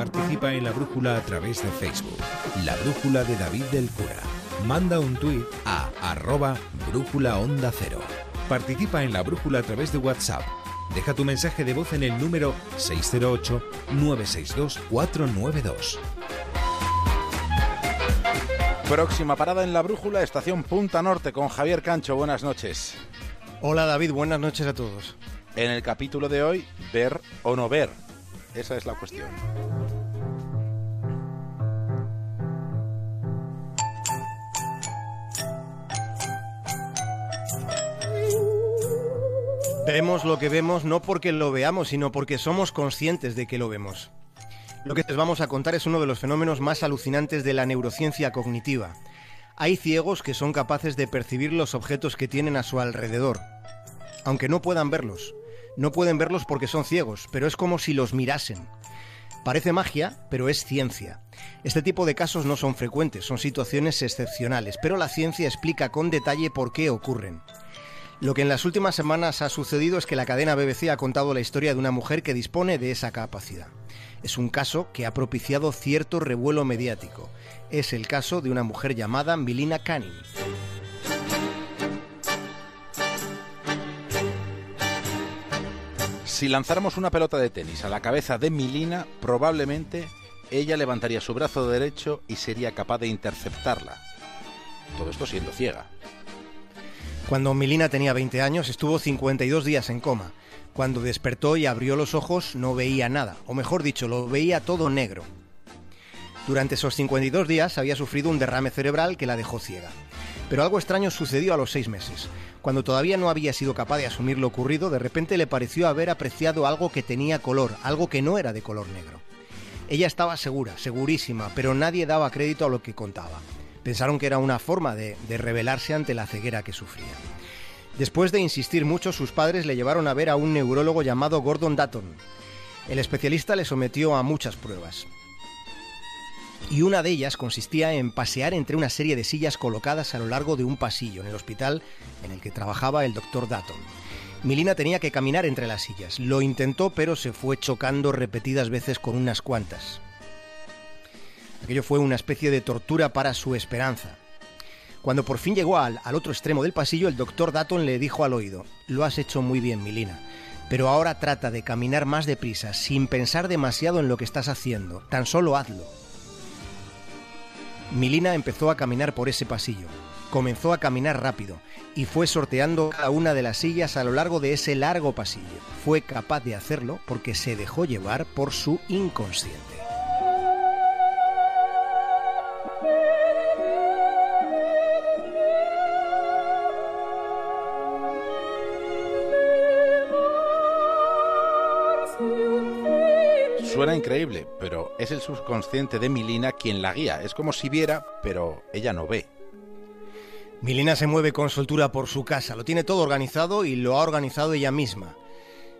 Participa en la brújula a través de Facebook. La brújula de David del Cura. Manda un tuit a arroba brújula onda cero. Participa en la brújula a través de WhatsApp. Deja tu mensaje de voz en el número 608-962-492. Próxima parada en la brújula, estación Punta Norte con Javier Cancho. Buenas noches. Hola David, buenas noches a todos. En el capítulo de hoy, ver o no ver. Esa es la cuestión. Vemos lo que vemos no porque lo veamos, sino porque somos conscientes de que lo vemos. Lo que les vamos a contar es uno de los fenómenos más alucinantes de la neurociencia cognitiva. Hay ciegos que son capaces de percibir los objetos que tienen a su alrededor, aunque no puedan verlos. No pueden verlos porque son ciegos, pero es como si los mirasen. Parece magia, pero es ciencia. Este tipo de casos no son frecuentes, son situaciones excepcionales, pero la ciencia explica con detalle por qué ocurren. Lo que en las últimas semanas ha sucedido es que la cadena BBC ha contado la historia de una mujer que dispone de esa capacidad. Es un caso que ha propiciado cierto revuelo mediático. Es el caso de una mujer llamada Milina Canning. Si lanzáramos una pelota de tenis a la cabeza de Milina, probablemente ella levantaría su brazo derecho y sería capaz de interceptarla. Todo esto siendo ciega. Cuando Milina tenía 20 años estuvo 52 días en coma. Cuando despertó y abrió los ojos no veía nada, o mejor dicho, lo veía todo negro. Durante esos 52 días había sufrido un derrame cerebral que la dejó ciega. Pero algo extraño sucedió a los seis meses. Cuando todavía no había sido capaz de asumir lo ocurrido, de repente le pareció haber apreciado algo que tenía color, algo que no era de color negro. Ella estaba segura, segurísima, pero nadie daba crédito a lo que contaba. Pensaron que era una forma de, de rebelarse ante la ceguera que sufría. Después de insistir mucho, sus padres le llevaron a ver a un neurólogo llamado Gordon Dutton. El especialista le sometió a muchas pruebas. Y una de ellas consistía en pasear entre una serie de sillas colocadas a lo largo de un pasillo en el hospital en el que trabajaba el doctor Dutton. Milina tenía que caminar entre las sillas. Lo intentó, pero se fue chocando repetidas veces con unas cuantas. Aquello fue una especie de tortura para su esperanza. Cuando por fin llegó al, al otro extremo del pasillo, el doctor Dutton le dijo al oído, Lo has hecho muy bien, Milina, pero ahora trata de caminar más deprisa, sin pensar demasiado en lo que estás haciendo, tan solo hazlo. Milina empezó a caminar por ese pasillo. Comenzó a caminar rápido y fue sorteando cada una de las sillas a lo largo de ese largo pasillo. Fue capaz de hacerlo porque se dejó llevar por su inconsciente. Suena increíble, pero es el subconsciente de Milina quien la guía. Es como si viera, pero ella no ve. Milina se mueve con soltura por su casa, lo tiene todo organizado y lo ha organizado ella misma.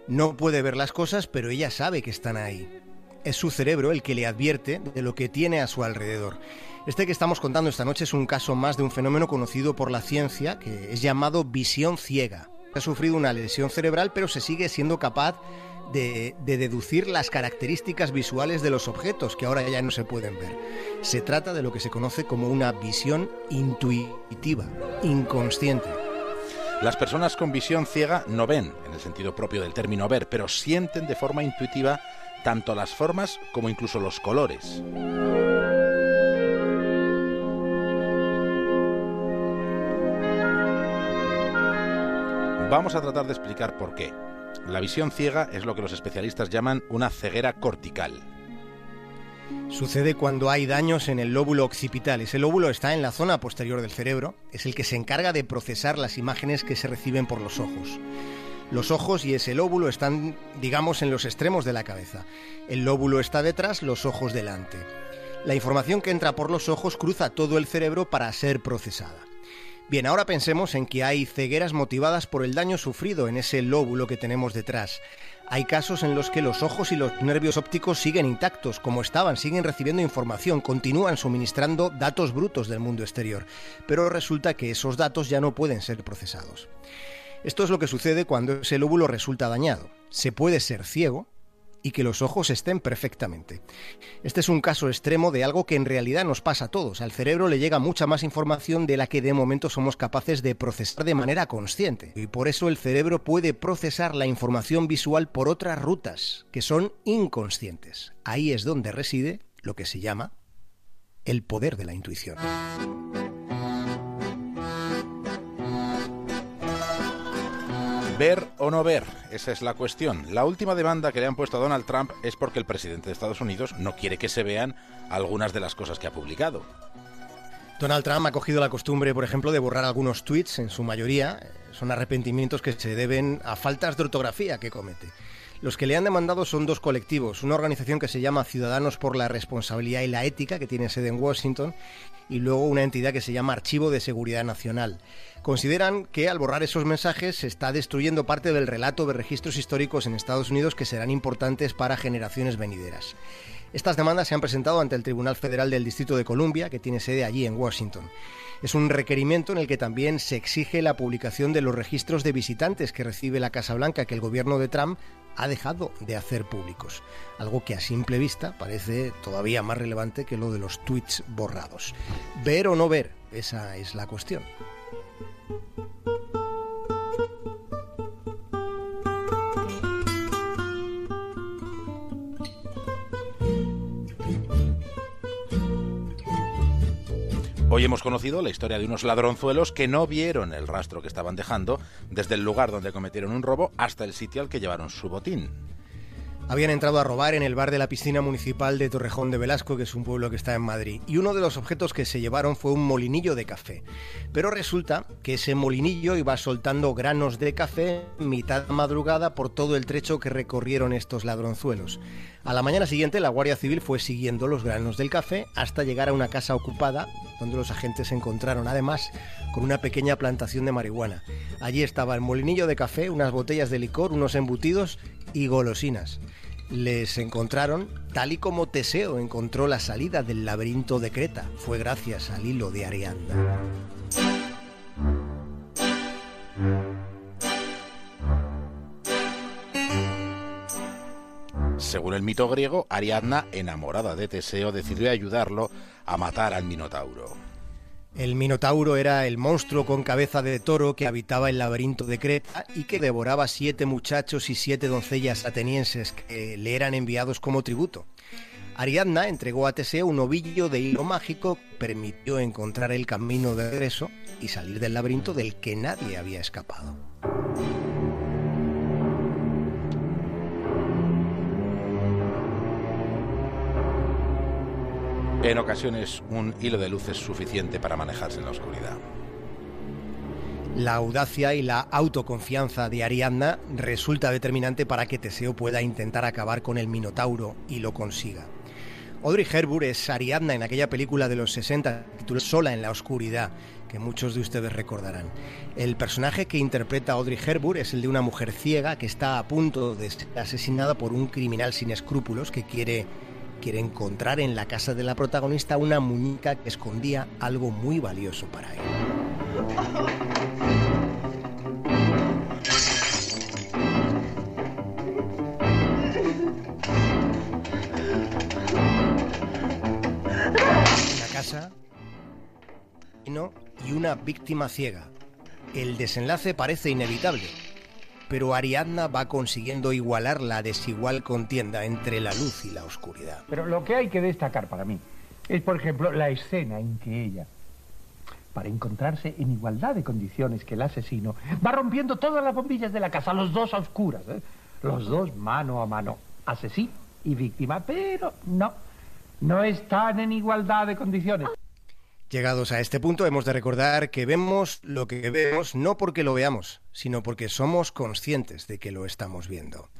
No puede ver las cosas, pero ella sabe que están ahí. Es su cerebro el que le advierte de lo que tiene a su alrededor. Este que estamos contando esta noche es un caso más de un fenómeno conocido por la ciencia que es llamado visión ciega. Ha sufrido una lesión cerebral, pero se sigue siendo capaz de, de, deducir las características visuales de los objetos que ahora ya no se pueden ver. Se trata de lo que se conoce como una visión intuitiva, inconsciente. Las personas con visión ciega no ven, en el sentido propio del término ver, pero sienten de forma intuitiva tanto las formas como incluso los colores. Vamos a tratar de explicar por qué. La visión ciega es lo que los especialistas llaman una ceguera cortical. Sucede cuando hay daños en el lóbulo occipital. Ese lóbulo está en la zona posterior del cerebro, es el que se encarga de procesar las imágenes que se reciben por los ojos. Los ojos y ese lóbulo están, digamos, en los extremos de la cabeza. El lóbulo está detrás, los ojos delante. La información que entra por los ojos cruza todo el cerebro para ser procesada. Bien, ahora pensemos en que hay cegueras motivadas por el daño sufrido en ese lóbulo que tenemos detrás. Hay casos en los que los ojos y los nervios ópticos siguen intactos, como estaban, siguen recibiendo información, continúan suministrando datos brutos del mundo exterior, pero resulta que esos datos ya no pueden ser procesados. Esto es lo que sucede cuando ese lóbulo resulta dañado. Se puede ser ciego y que los ojos estén perfectamente. Este es un caso extremo de algo que en realidad nos pasa a todos. Al cerebro le llega mucha más información de la que de momento somos capaces de procesar de manera consciente. Y por eso el cerebro puede procesar la información visual por otras rutas, que son inconscientes. Ahí es donde reside lo que se llama el poder de la intuición. Ver o no ver, esa es la cuestión. La última demanda que le han puesto a Donald Trump es porque el presidente de Estados Unidos no quiere que se vean algunas de las cosas que ha publicado. Donald Trump ha cogido la costumbre, por ejemplo, de borrar algunos tweets, en su mayoría son arrepentimientos que se deben a faltas de ortografía que comete. Los que le han demandado son dos colectivos, una organización que se llama Ciudadanos por la Responsabilidad y la Ética, que tiene sede en Washington, y luego una entidad que se llama Archivo de Seguridad Nacional. Consideran que al borrar esos mensajes se está destruyendo parte del relato de registros históricos en Estados Unidos que serán importantes para generaciones venideras. Estas demandas se han presentado ante el Tribunal Federal del Distrito de Columbia, que tiene sede allí en Washington. Es un requerimiento en el que también se exige la publicación de los registros de visitantes que recibe la Casa Blanca que el gobierno de Trump ha dejado de hacer públicos, algo que a simple vista parece todavía más relevante que lo de los tweets borrados. Ver o no ver, esa es la cuestión. Hoy hemos conocido la historia de unos ladronzuelos que no vieron el rastro que estaban dejando desde el lugar donde cometieron un robo hasta el sitio al que llevaron su botín. Habían entrado a robar en el bar de la piscina municipal de Torrejón de Velasco, que es un pueblo que está en Madrid, y uno de los objetos que se llevaron fue un molinillo de café. Pero resulta que ese molinillo iba soltando granos de café mitad madrugada por todo el trecho que recorrieron estos ladronzuelos. A la mañana siguiente la Guardia Civil fue siguiendo los granos del café hasta llegar a una casa ocupada donde los agentes se encontraron además con una pequeña plantación de marihuana. Allí estaba el molinillo de café, unas botellas de licor, unos embutidos y golosinas. Les encontraron tal y como Teseo encontró la salida del laberinto de Creta. Fue gracias al hilo de Ariadna. Según el mito griego, Ariadna, enamorada de Teseo, decidió ayudarlo a matar al Minotauro. El Minotauro era el monstruo con cabeza de toro que habitaba el laberinto de Creta y que devoraba siete muchachos y siete doncellas atenienses que le eran enviados como tributo. Ariadna entregó a Teseo un ovillo de hilo mágico que permitió encontrar el camino de regreso y salir del laberinto del que nadie había escapado. En ocasiones un hilo de luz es suficiente para manejarse en la oscuridad. La audacia y la autoconfianza de Ariadna resulta determinante para que Teseo pueda intentar acabar con el Minotauro y lo consiga. Audrey Hepburn es Ariadna en aquella película de los 60 titulada Sola en la oscuridad, que muchos de ustedes recordarán. El personaje que interpreta Audrey Hepburn es el de una mujer ciega que está a punto de ser asesinada por un criminal sin escrúpulos que quiere quiere encontrar en la casa de la protagonista una muñeca que escondía algo muy valioso para él. Una casa y una víctima ciega. El desenlace parece inevitable, pero Ariadna va consiguiendo igualar la desigual contienda entre la luz y la oscuridad. Pero lo que hay que destacar para mí es, por ejemplo, la escena en que ella, para encontrarse en igualdad de condiciones que el asesino, va rompiendo todas las bombillas de la casa, los dos a oscuras, ¿eh? los dos mano a mano, asesino y víctima, pero no, no están en igualdad de condiciones. Llegados a este punto, hemos de recordar que vemos lo que vemos no porque lo veamos, sino porque somos conscientes de que lo estamos viendo.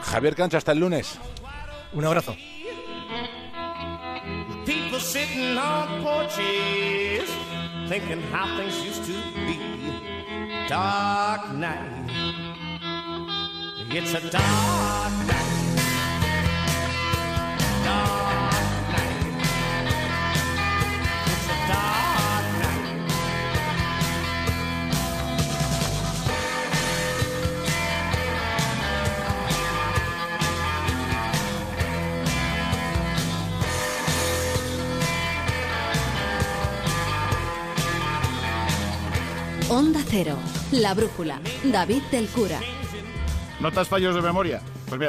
Javier Cancho, hasta el lunes. Un abrazo. Sitting on porches, thinking how things used to be. Dark night, It's a dark night. Dark night. It's a dark Onda La Brújula, David del Cura. ¿Notas fallos de memoria?